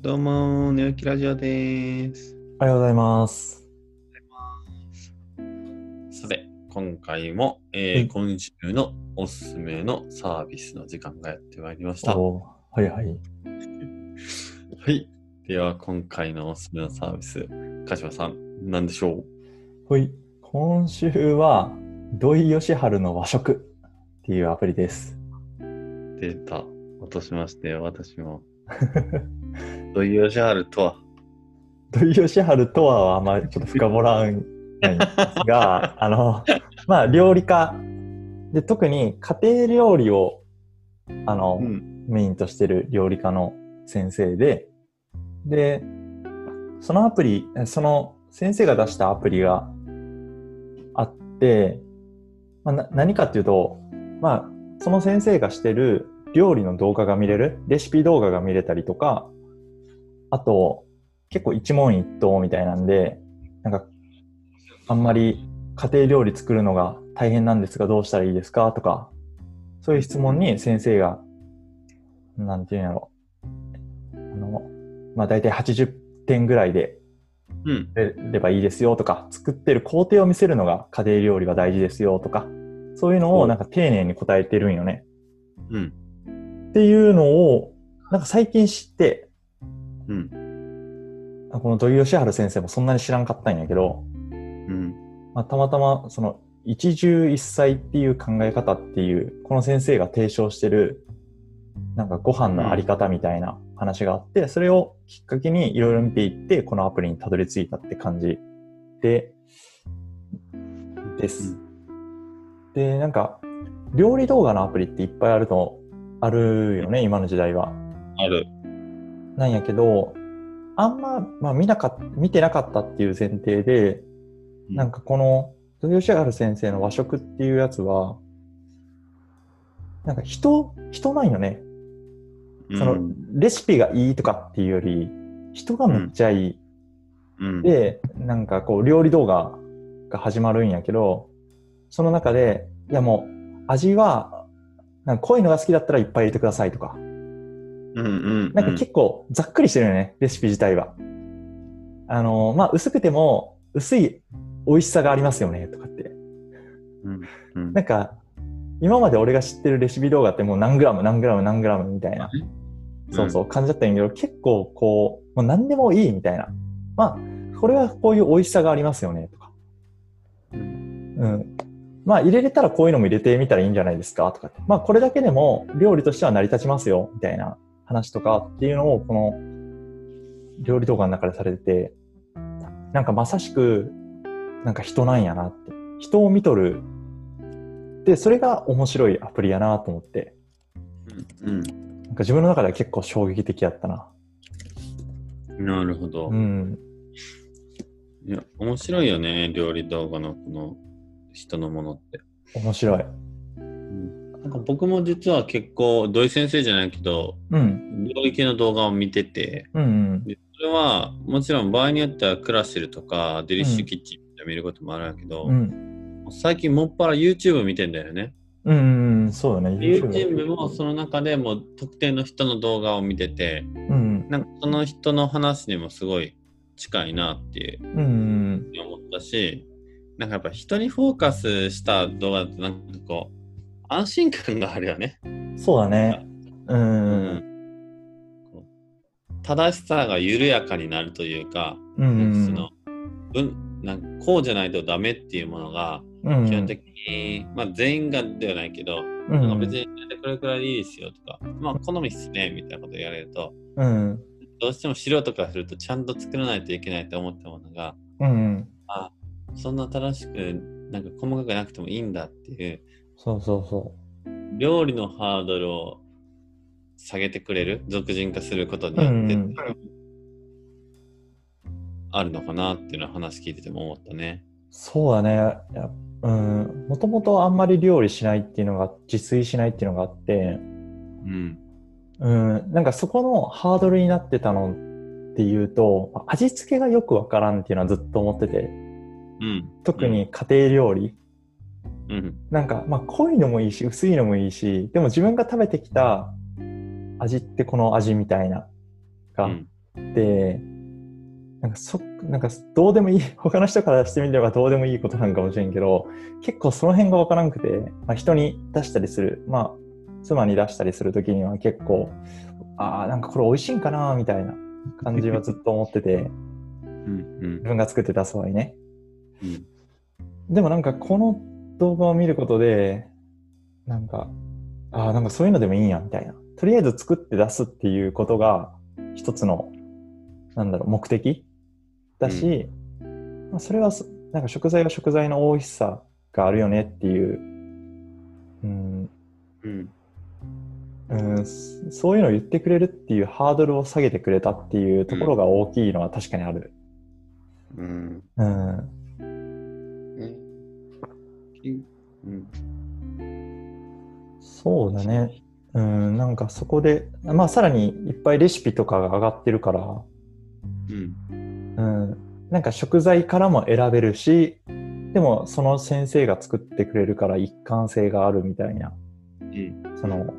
どうも、寝起きラジオです。おはようございます。さて、今回も、えーうん今週のおすすめのサービスの時間がやってまいりました。はおーはいはい。い。では、今回のおすすめのサービス、鹿島さん、何でしょう？ほい。今週は、土井善晴の和食っていうアプリです。データ、落としまして、私も。土井善晴とは、土井善晴とはあんまりちょっと深掘らんないんですが、あの、まあ、料理家で、特に家庭料理を、あの、うん。メインとしてる料理家の先生で、で、そのアプリ、その先生が出したアプリがあって、まあ、な何かっていうと、まあ、その先生がしてる料理の動画が見れる、レシピ動画が見れたりとか、あと、結構一問一答みたいなんで、なんか、あんまり家庭料理作るのが大変なんですがどうしたらいいですかとか、そういう質問に先生がなんていうんやろ。あの、まあ大体80点ぐらいでうん。出ればいいですよとか、作ってる工程を見せるのが家庭料理は大事ですよとか、そういうのおをなんか丁寧に答えてるんよね。うん。っていうのを、なんか最近知って、うん。あこの土井善晴先生もそんなに知らんかったんやけど、うん。まあ、たまたまその一汁一菜っていう考え方っていう、この先生が提唱してる、なんかご飯のあり方みたいな話があって、それをきっかけにいろいろ見ていって、このアプリにたどり着いたって感じで、です。で、なんか、料理動画のアプリっていっぱいあると、あるよね、今の時代は。ある。なんやけど、あんま、まあ見なかっ見てなかったっていう前提で、なんかこの、土井善晴先生の和食っていうやつは、なんか人、人なんよね。その、レシピがいいとかっていうより、人がめっちゃいい。うん、で、なんかこう、料理動画が始まるんやけど、その中で、いやもう、味は、なんか濃いのが好きだったらいっぱい入れてくださいとか。うんうん。なんか結構ざっくりしてるよね、レシピ自体は。あの、まあ、薄くても、薄い美味しさがありますよね、とかって。うんうんなんか、今まで俺が知ってるレシピ動画ってもう何グラム、何グラム、何グラムみたいな、そうそう感じだったんやけど、結構こう、もう何でもいいみたいな。まあ、これはこういう美味しさがありますよね、とか。うん。まあ、入れれたらこういうのも入れてみたらいいんじゃないですか、とかって。まあ、これだけでも料理としては成り立ちますよ、みたいな話とかっていうのを、この料理動画の中でされてて、なんかまさしく、なんか人なんやなって。人を見とる。で、それが面白いアプリやなと思って、うんなんか自分の中では結構衝撃的やったな。うん。なるほど。うん。いや、面白いよね、料理動画のこの人のものって。面白い。なんか僕も実は結構、土井先生じゃないけど、うん。料理系の動画を見てて、うんうん。でそれはもちろん場合によってはクラシルとかデリッシュキッチンで見ることもあるんだけど、うん。最近もっぱら YouTube 見てんだよね。うんうん。そうだね。YouTube もその中でも特定の人の動画を見てて、うん。なんかその人の話にもすごい近いなっていううんうん。思ったし、なんかやっぱ人にフォーカスした動画だとなんかこう、安心感があるよね。そうだね。うん。正しさが緩やかになるというか、うん。その、うん、なんかこうじゃないとダメっていうものが、うん、基本的に、まあ全員がではないけど、うなんかん。別にこれくらいでいいですよとか、まあ好みっすねみたいなこと言われると、うん。どうしても素人からするとちゃんと作らないといけないと思ったものが、うん。そんな正しく、なんか細かくなくてもいいんだっていう、そうそうそ料理のハードルを下げてくれる、俗人化することにう。うよって、ん。あるのかなっていうのは話聞いてても思ったね。そうだね。やうん。もともとあんまり料理しないっていうのが、自炊しないっていうのがあって、うん。うん。なんかそこのハードルになってたのっていうと、味付けがよくわからんっていうのはずっと思ってて、うん。特に家庭料理。うん。なんか、まあ、濃いのもいいし、薄いのもいいし、でも自分が食べてきた味ってこの味みたいな、が、うん。って、なんかそ、なんかどうでもいい、他の人からしてみればどうでもいいことなんかもしれんけど、結構その辺がわからんくて、まあ、人に出したりする、まあ、妻に出したりするときには結構、ああ、なんかこれ美味しいんかなみたいな感じはずっと思ってて、うんうん自分が作って出す場合ね。うんでもなんかこの動画を見ることで、なんか、ああ、なんかそういうのでもいいんや、みたいな。とりあえず作って出すっていうことが一つの、なんだろう、目的だし、まあ、それはそ、なんか食材は食材の美味しさがあるよねっていう、うん、うんうん、そそういうのを言ってくれるっていうハードルを下げてくれたっていうところが大きいのは確かにある。うんうん。ねきうん。そうだね。うん、なんかそこで、まあさらにいっぱいレシピとかが上がってるから、うん。うん、なんか食材からも選べるし、でもその先生が作ってくれるから一貫性があるみたいな、うん。その、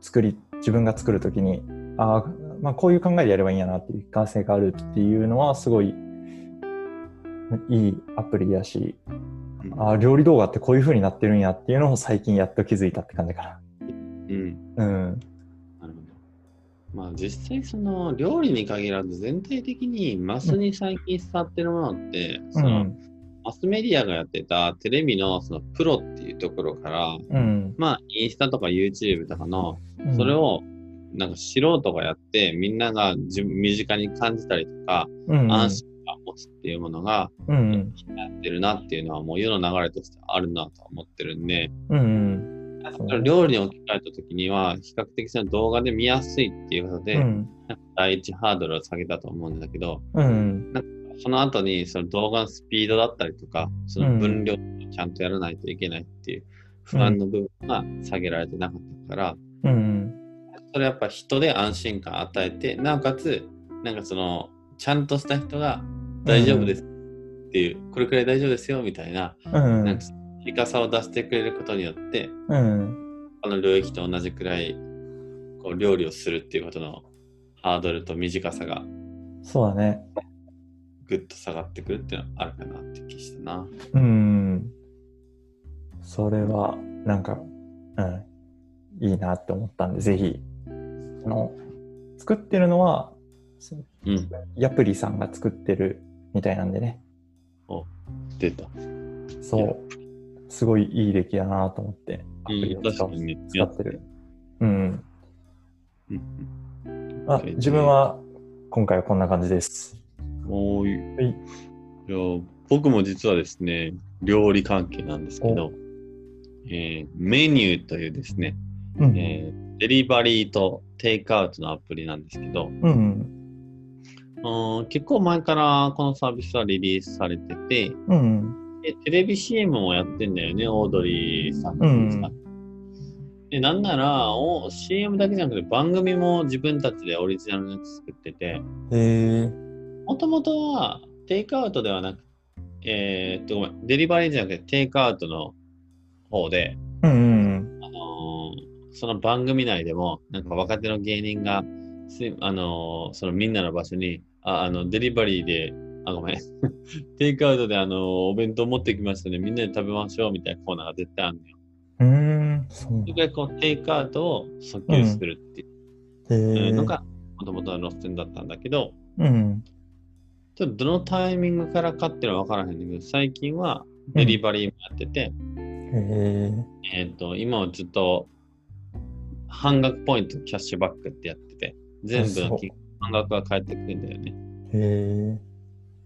作り、自分が作るときに、ああ、まあこういう考えでやればいいんやなっていう一貫性があるっていうのはすごいいいアプリやし、ああ、料理動画ってこういう風になってるんやっていうのを最近やっと気づいたって感じかうんな。うん。なるほど。まあ実際その料理に限らず全体的にマスに最近伝わってるものって、うそのん。マスメディアがやってたテレビのそのプロっていうところから、うん。まあインスタとか YouTube とかのうんそれ、をなんか素人がやってみんなが自身近に感じたりとか、うん、安心っていうものがうん。やってるなっていうのはもう世の流れとしてあるなとは思ってるんで、うん。うん。料理に置き換えた時には比較的その動画で見やすいっていうことで、うん。なんか第一ハードルを下げたと思うんだけど、うん。その後にその動画のスピードだったりとか、その分量をちゃんとやらないといけないっていう不安の部分が下げられてなかったから、うん。それやっぱ人で安心感与えて、なおかつ、なんかその、ちゃんとした人が大丈夫ですっていう、これくらい大丈夫ですよみたいな、うん。なんか、いかさを出してくれることによって、うん。あの領域と同じくらい、こう、料理をするっていうことのハードルと短さがそうだね。ぐっと下がってくるっていうのはあるかなって気したな。うん。それは、なんか、うん。いいなって思ったんで、ぜひ、あの、作ってるのは、うん。ヤプリさんが作ってるみたいなんでね。出た。そう。すごいいい出来だなと思って、アプうん、リを使う確かにね。使ってる。うん。うん。あ、自分は今回はこんな感じです。おーい。はいいや僕も実はですね、料理関係なんですけど、えーメニューというですね、うん。えーデリバリーとテイクアウトのアプリなんですけど、うん。うん結構前からこのサービスはリリースされてて、うん。でテレビ CM もやってんだよね、オードリーさんがうんで、なんならお CM だけじゃなくて番組も自分たちでオリジナルのやつ作ってて。もともとはテイクアウトではなく、えーっと、ごめん、デリバリーじゃなくてテイクアウトの方で、うん。あのーその番組内でも、なんか若手の芸人が、すあのーそのみんなの場所に、ああの、デリバリーで、あ、ごめん、テイクアウトであのーお弁当持ってきましたね、みんなで食べましょうみたいなコーナーが絶対あるのよ。うん。そうそれこう、テイクアウトを訴求するっていう。のが、もともとの路線だったんだけど、うん。ちょっとどのタイミングからかっていうのは分からへんだけど、最近はデリバリーもやってて、へえ。えっ、と、今はずっと半額ポイントキャッシュバックってやってて、全部の金半額が返ってくるんだよね。へえ。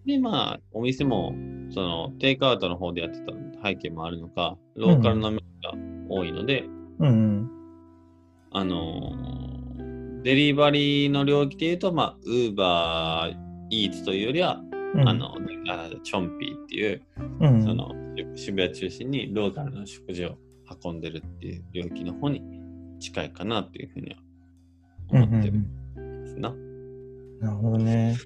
で、まあ、お店も、その、テイクアウトの方でやってた背景もあるのか、ローカルの店が多いので、うん。あのーデリバリーの領域で言うと、まあ、ウーバーイーツというよりは、うんあの、あチョンピーっていう、うん。その渋谷中心にローカルの食事を運んでるっていう領域の方に近いかなっていうふうにはうん思ってるうんですな。んなるほどね。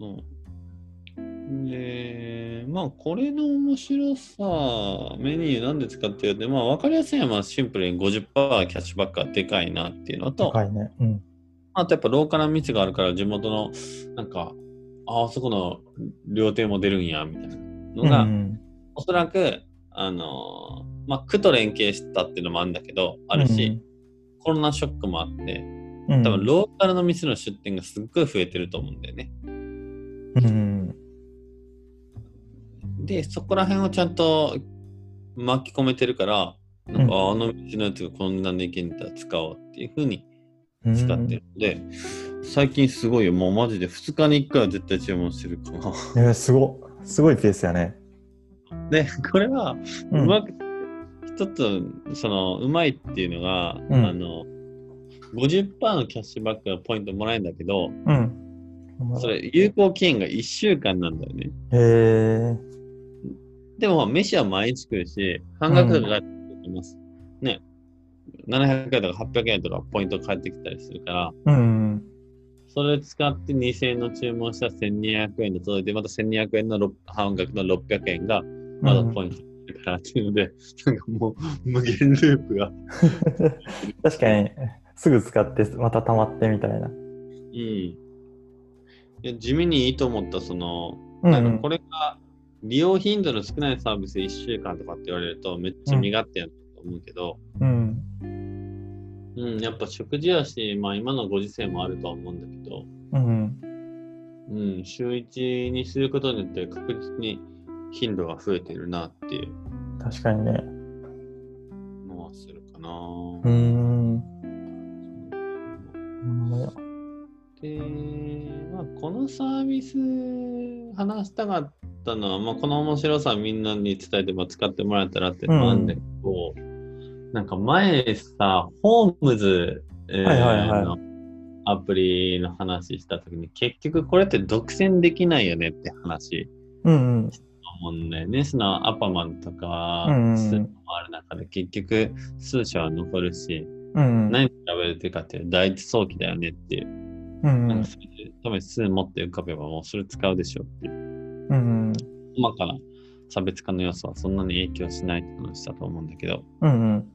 うんで、まあこれの面白さ、メニューなんで使ってるって、まあ分かりやすいのはまあシンプルに50%キャッシュバックがでかいなっていうのと、ね。うん。まあとやっぱローカルな店があるから地元の、なんか、ああそこの料亭も出るんや、みたいなのが、うんおそらく、あのーまあ、区と連携したっていうのもあるんだけど、あるし、、コロナショックもあって、うん、多分ローカルの店の出店がすっごい増えてると思うんだよね。うん。で、そこら辺をちゃんと巻き込めてるから、なんか、うんああの店のやつがこんなんでいけんだ使おうっていう風にうん使ってるので、最近すごいよ。もうマジで2日に1回は絶対注文してるかな。えーすご、すごいペースやね。で、これは、ううんまく、一つ、その、うまいっていうのが、うんあの、50%のキャッシュバックのポイントもらえるんだけど、うん。それ、有効期限が1週間なんだよね。へえ。でも、飯は毎日食うし、半額とか返ってきます。ね。700円とか800円とかポイント返ってきたりするから、うん。それ使って2000円の注文したら1200円で届いて、また1200円のろ半額の600円が、まだポイントだからっていうので、なんかもう無限ループが。確かに、すぐ使って、また溜まってみたいな。うん。いや地味にいいと思った、その、うんなんかこれが利用頻度の少ないサービス1週間とかって言われるとめっちゃ身勝手やと思うけど、うん。うん、やっぱ食事やし、まあ今のご時世もあるとは思うんだけど、うん。うん、週1にすることによって確実に頻度が増えてるなっていう確かにね。のはするかな。うーん。ほんまや。で、まあ、このサービス話したかったのは、まあ、この面白さみんなに伝えて、まあ、使ってもらえたらっていうのもあるんだけど、なんか前さ、ホームズ、えーはいはいはいのアプリの話したときに、結局これって独占できないよねって話うんうん。思うんだよね。そのアパマンとか、うんうんスーパーもある中で結局数社は残るし、うん。何に比べてるかっていうと第一早期だよねっていう。うんなんかそれで多分数持って浮かべばもうそれ使うでしょうっていう。うん。細かな差別化の要素はそんなに影響しないって話だと思うんだけど、うん。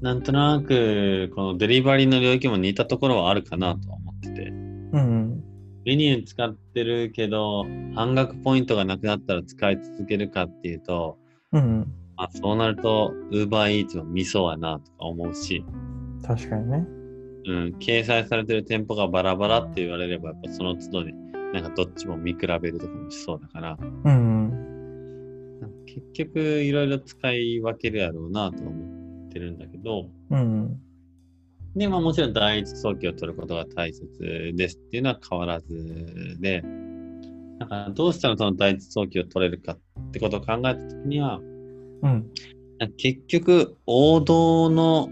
なんとなくこのデリバリーの領域も似たところはあるかなとは思ってて、うん。メニュー使ってるけど半額ポイントがなくなったら使い続けるかっていうと、うん。まあ、そうなると UberEats のミソはなとか思うし、確かにね。うん、掲載されてる店舗がバラバラって言われればやっぱその都度になんかどっちも見比べるとかもしそうだから、うん。なんか結局いろいろ使い分けるやろうなと思ってるんだけど、うん。で、まあもちろん第一早期を取ることが大切ですっていうのは変わらずで、だからどうしたらその第一早期を取れるかってことを考えたときには、うん。結局王道の、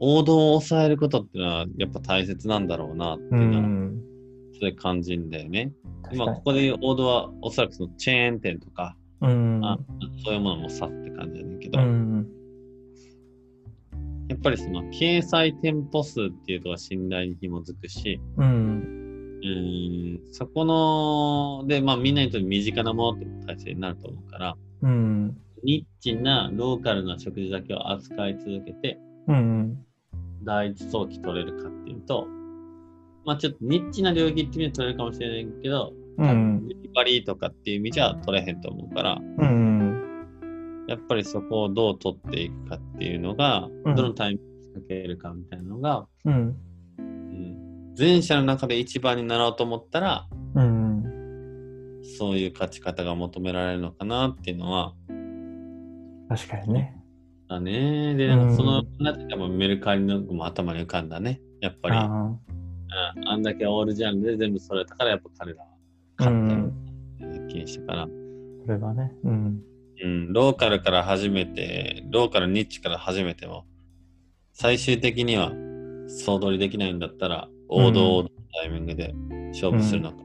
王道を抑えることっていうのはやっぱ大切なんだろうなってういうのは、ん。そういう感じんだよね。今ここで王道はおそらくそのチェーン店とか、うん。あそういうものもさって感じだねんけど、うん。やっぱりその掲載店舗数っていうのが信頼に紐づくし、うん。うーん、そこの、で、まあみんなにとって身近なものって体制になると思うから、うん。ニッチなローカルな食事だけを扱い続けて、うん。第一早期取れるかっていうと、まあちょっとニッチな領域っていうのは取れるかもしれないけど、うん。デリバリーとかっていう意味じゃ取れへんと思うから、うん。やっぱりそこをどう取っていくかっていうのが、うんどのタイミングでかけるかみたいなのが、うん。うん、前者の中で一番になろうと思ったら、うん。そういう勝ち方が求められるのかなっていうのは、確かにね。だね。で、なんうんかその、なんていうかメルカリのも頭に浮かんだね。やっぱり、あうんあんだけオールジャンルで全部それたから、やっぱ彼らはあ。勝ったようん。うな気がしたから、それはね。うん。うん、ローカルから始めて、ローカルニッチから始めても、最終的には総取りできないんだったら、王道のタイミングで勝負するのか、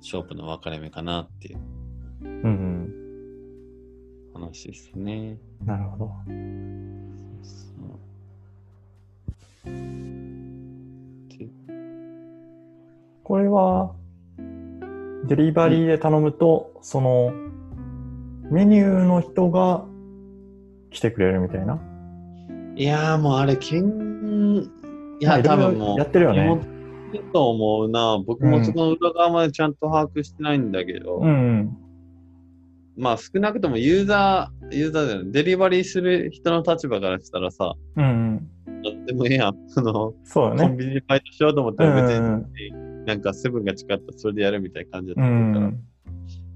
勝負の分かれ目かなっていううん。話ですね。なるほど。そうでこれは、デリバリーで頼むと、その、メニューの人が来てくれるみたいな？いやーもうあれ、けんいや、多分もう、やってるよねと思うな。僕もそこの裏側までちゃんと把握してないんだけど、うんうん。まあ少なくともユーザー、ユーザーじゃない、デリバリーする人の立場からしたらさ、うんうん。なんでもいいやん。その、そうだね。コンビニでバイトしようと思ったうんら別に、うんなんかセブンが近かったらそれでやるみたいな感じだうったから、ん。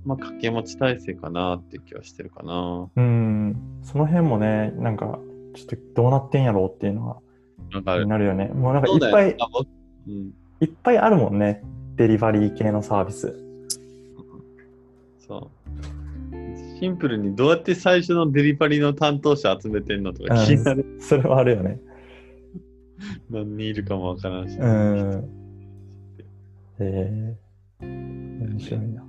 まあ掛け持ち体制かなって気はしてるかな。うん。その辺もね、なんか、ちょっとどうなってんやろうっていうのがなんかある。気になるよね。もうなんかいっぱい、うん。いっぱいあるもんね。デリバリー系のサービス。シンプルにどうやって最初のデリバリーの担当者集めてんのとか気になる。それはあるよね。何人いるかもわからんし。うん。へえ面白いな。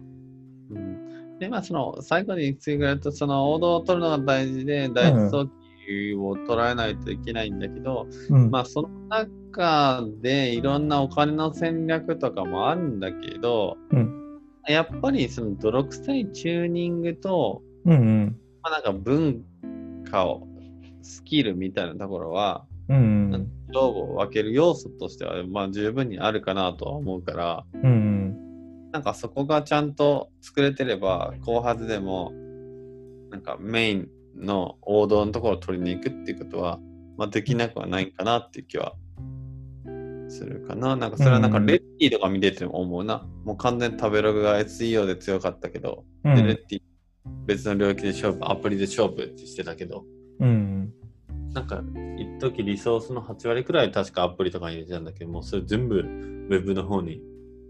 うんで、まあ、その、最後に追加やると、その、王道を取るのが大事で、第一早期を捉えないといけないんだけど、うん。まあ、その中でいろんなお金の戦略とかもあるんだけど、うんやっぱりその泥臭いチューニングと、うんうん。まあ、なんか文化を、スキルみたいなところは、うん勝負を分ける要素としては、まあ、十分にあるかなとは思うから、うん。うんなんかそこがちゃんと作れてれば、後発でも、なんかメインの王道のところを取りに行くっていうことは、まあ、できなくはないかなっていう気はするかな。なんかそれはなんかうんレッティとか見てても思うな。もう完全に食べログが SEO で強かったけど、うん。でレッティ別の領域で勝負、アプリで勝負ってしてたけど、うん。なんか一時リソースの8割くらい確かアプリとかに入れてたんだけど、もうそれ全部ウェブの方に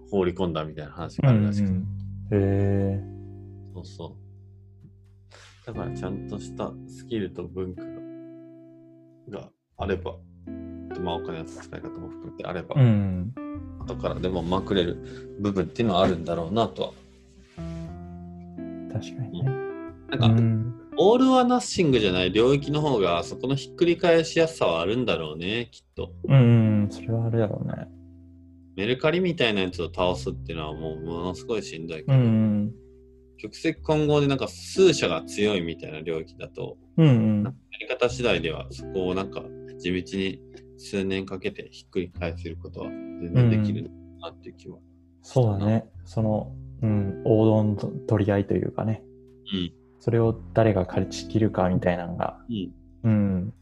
放り込んだみたいな話があるらしくて。へえそうそう。だからちゃんとしたスキルと文化ががあれば、でまあお金の使い方も含めてあれば、うん。後からでもまくれる部分っていうのはあるんだろうなとは。確かにね。なんか、うん。オールはナッシングじゃない領域の方が、そこのひっくり返しやすさはあるんだろうね、きっと。うん。それはあれだろうね。メルカリみたいなやつを倒すっていうのはもうものすごいしんどいけうど、ん。極石混合でなんか数社が強いみたいな領域だと、うん。やり方次第ではそこをなんか地道に数年かけてひっくり返せることは全然できるなっていう気は。そうだね。その、うん、王道の取り合いというかね。うん。それを誰が勝ち切るかみたいなのが。うん。うん。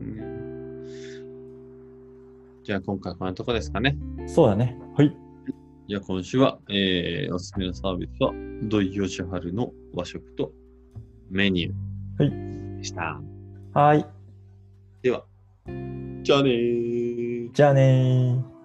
うんじゃあ今回こんなとこですかね。そうだね。はい。じゃあ今週は、えー、おすすめのサービスは土井善晴の和食とメニューでした。はい。では、じゃあねー。じゃあねー。